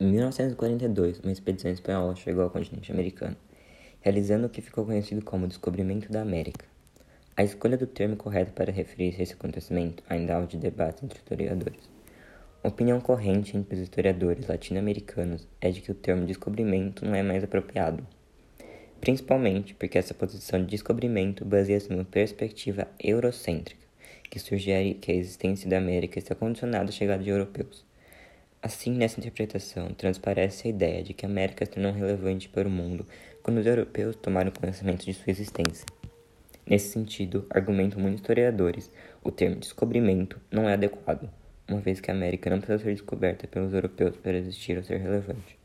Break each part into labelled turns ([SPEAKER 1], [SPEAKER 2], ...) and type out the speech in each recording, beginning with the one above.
[SPEAKER 1] Em 1942, uma expedição espanhola chegou ao continente americano, realizando o que ficou conhecido como o Descobrimento da América. A escolha do termo correto para referir-se a esse acontecimento ainda há de debate entre historiadores. A opinião corrente entre os historiadores latino-americanos é de que o termo descobrimento não é mais apropriado, principalmente porque essa posição de descobrimento baseia-se numa perspectiva eurocêntrica, que sugere que a existência da América está condicionada à chegada de europeus. Assim, nessa interpretação, transparece a ideia de que a América se tornou relevante para o mundo quando os europeus tomaram conhecimento de sua existência. Nesse sentido, argumentam muitos historiadores, o termo descobrimento não é adequado, uma vez que a América não precisa ser descoberta pelos europeus para existir ou ser relevante.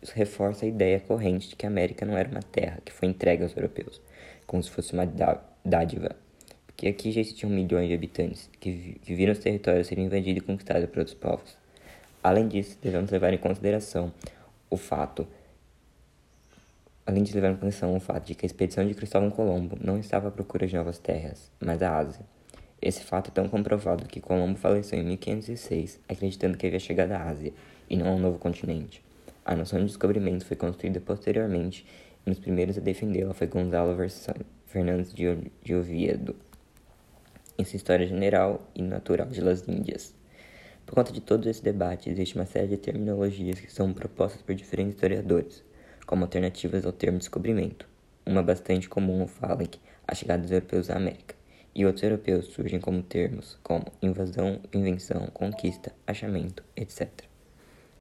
[SPEAKER 1] Isso reforça a ideia corrente de que a América não era uma terra que foi entregue aos europeus, como se fosse uma dádiva, porque aqui já existiam milhões de habitantes que, que viram os territórios serem invadidos e conquistados por outros povos. Além disso, devemos levar em consideração o fato além de levar em consideração o fato de que a expedição de Cristóvão Colombo não estava à procura de novas terras, mas a Ásia. Esse fato é tão comprovado que Colombo faleceu em 1506, acreditando que havia chegado à Ásia, e não a um novo continente. A noção de descobrimento foi construída posteriormente, e nos primeiros a defendê-la foi Gonzalo Fernandes de Oviedo, em sua História General e Natural de las Índias. Por conta de todo esse debate, existe uma série de terminologias que são propostas por diferentes historiadores, como alternativas ao termo descobrimento. Uma bastante comum fala que a chegada dos europeus à América, e outros europeus surgem como termos como invasão, invenção, conquista, achamento, etc.